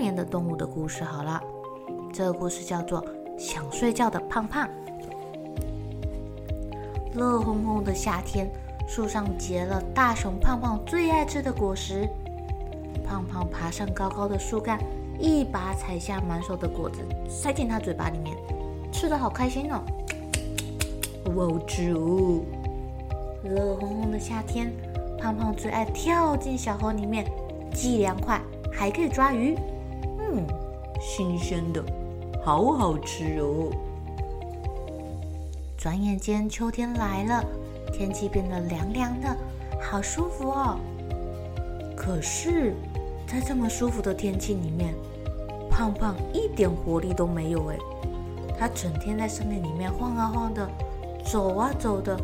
眠的动物的故事。好了，这个故事叫做《想睡觉的胖胖》。热烘烘的夏天，树上结了大熊胖胖最爱吃的果实。胖胖爬上高高的树干，一把采下满手的果子，塞进他嘴巴里面。吃的好开心哦！哇哦！热烘烘的夏天，胖胖最爱跳进小河里面，既凉快，还可以抓鱼。嗯，新鲜的，好好吃哦！转眼间，秋天来了，天气变得凉凉的，好舒服哦。可是，在这么舒服的天气里面，胖胖一点活力都没有哎。他整天在森林里面晃啊晃的，走啊走的，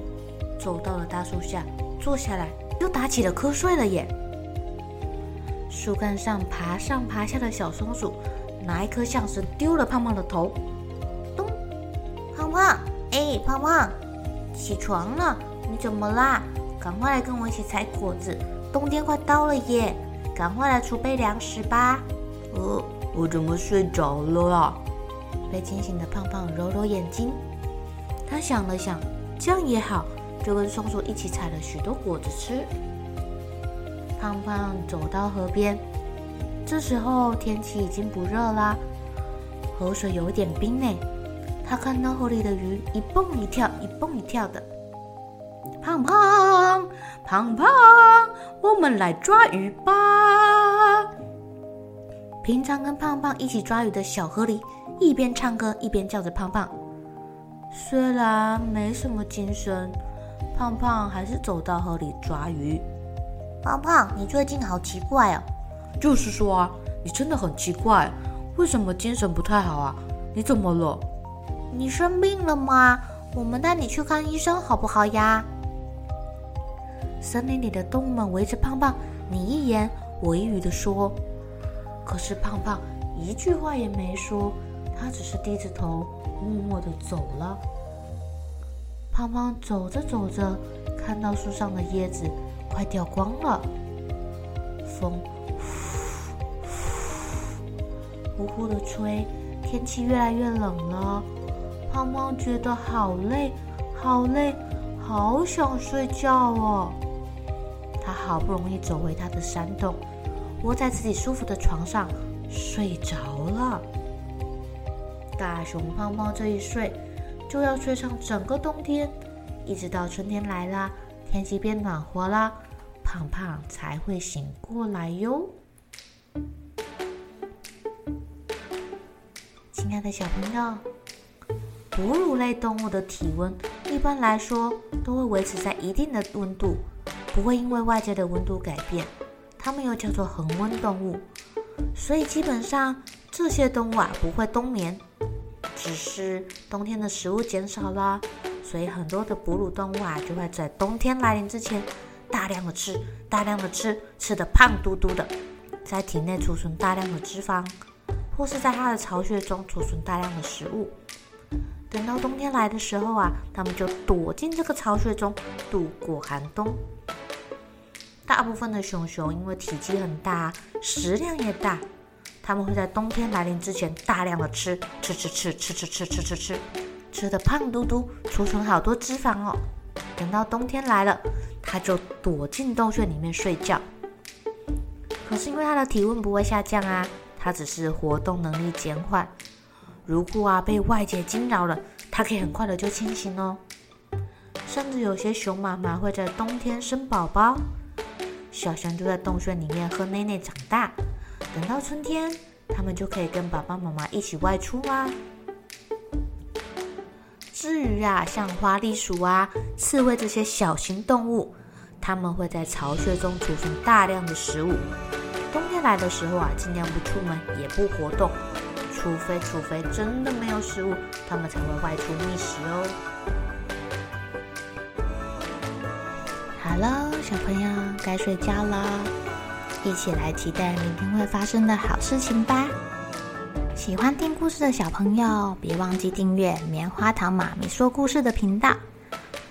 走到了大树下，坐下来，又打起了瞌睡了耶。树干上爬上爬下的小松鼠，拿一颗橡实丢了胖胖的头。咚！胖胖，哎，胖胖，起床了，你怎么啦？赶快来跟我一起采果子，冬天快到了耶，赶快来储备粮食吧。呃，我怎么睡着了啊？被惊醒的胖胖揉揉眼睛，他想了想，这样也好，就跟松鼠一起采了许多果子吃。胖胖走到河边，这时候天气已经不热啦，河水有点冰呢。他看到河里的鱼一蹦一跳，一蹦一跳的。胖胖，胖胖，我们来抓鱼吧！平常跟胖胖一起抓鱼的小河狸。一边唱歌一边叫着胖胖，虽然没什么精神，胖胖还是走到河里抓鱼。胖胖，你最近好奇怪哦。就是说啊，你真的很奇怪，为什么精神不太好啊？你怎么了？你生病了吗？我们带你去看医生好不好呀？森林里的动物们围着胖胖，你一言我一语的说，可是胖胖一句话也没说。他只是低着头，默默的走了。胖胖走着走着，看到树上的叶子快掉光了，风呼呼的吹，天气越来越冷了。胖胖觉得好累，好累，好想睡觉哦。他好不容易走回他的山洞，窝在自己舒服的床上睡着了。大熊胖胖这一睡，就要睡上整个冬天，一直到春天来了，天气变暖和了，胖胖才会醒过来哟。亲爱的小朋友，哺乳类动物的体温一般来说都会维持在一定的温度，不会因为外界的温度改变。它们又叫做恒温动物，所以基本上这些动物啊不会冬眠。只是冬天的食物减少了，所以很多的哺乳动物啊，就会在冬天来临之前，大量的吃，大量的吃，吃得胖嘟嘟的，在体内储存大量的脂肪，或是在它的巢穴中储存大量的食物。等到冬天来的时候啊，它们就躲进这个巢穴中度过寒冬。大部分的熊熊因为体积很大，食量也大。它们会在冬天来临之前大量的吃，吃吃吃吃吃吃吃吃吃，吃的胖嘟嘟，储存好多脂肪哦。等到冬天来了，他就躲进洞穴里面睡觉。可是因为它的体温不会下降啊，它只是活动能力减缓。如果啊被外界惊扰了，它可以很快的就清醒哦。甚至有些熊妈妈会在冬天生宝宝，小熊就在洞穴里面喝奶奶长大。等到春天，它们就可以跟爸爸妈妈一起外出啊。至于啊，像花栗鼠啊、刺猬这些小型动物，它们会在巢穴中储存大量的食物。冬天来的时候啊，尽量不出门，也不活动，除非除非真的没有食物，它们才会外出觅食哦。好了，小朋友该睡觉了，一起来期待明天会发生的好事情吧。喜欢听故事的小朋友，别忘记订阅棉花糖妈咪说故事的频道。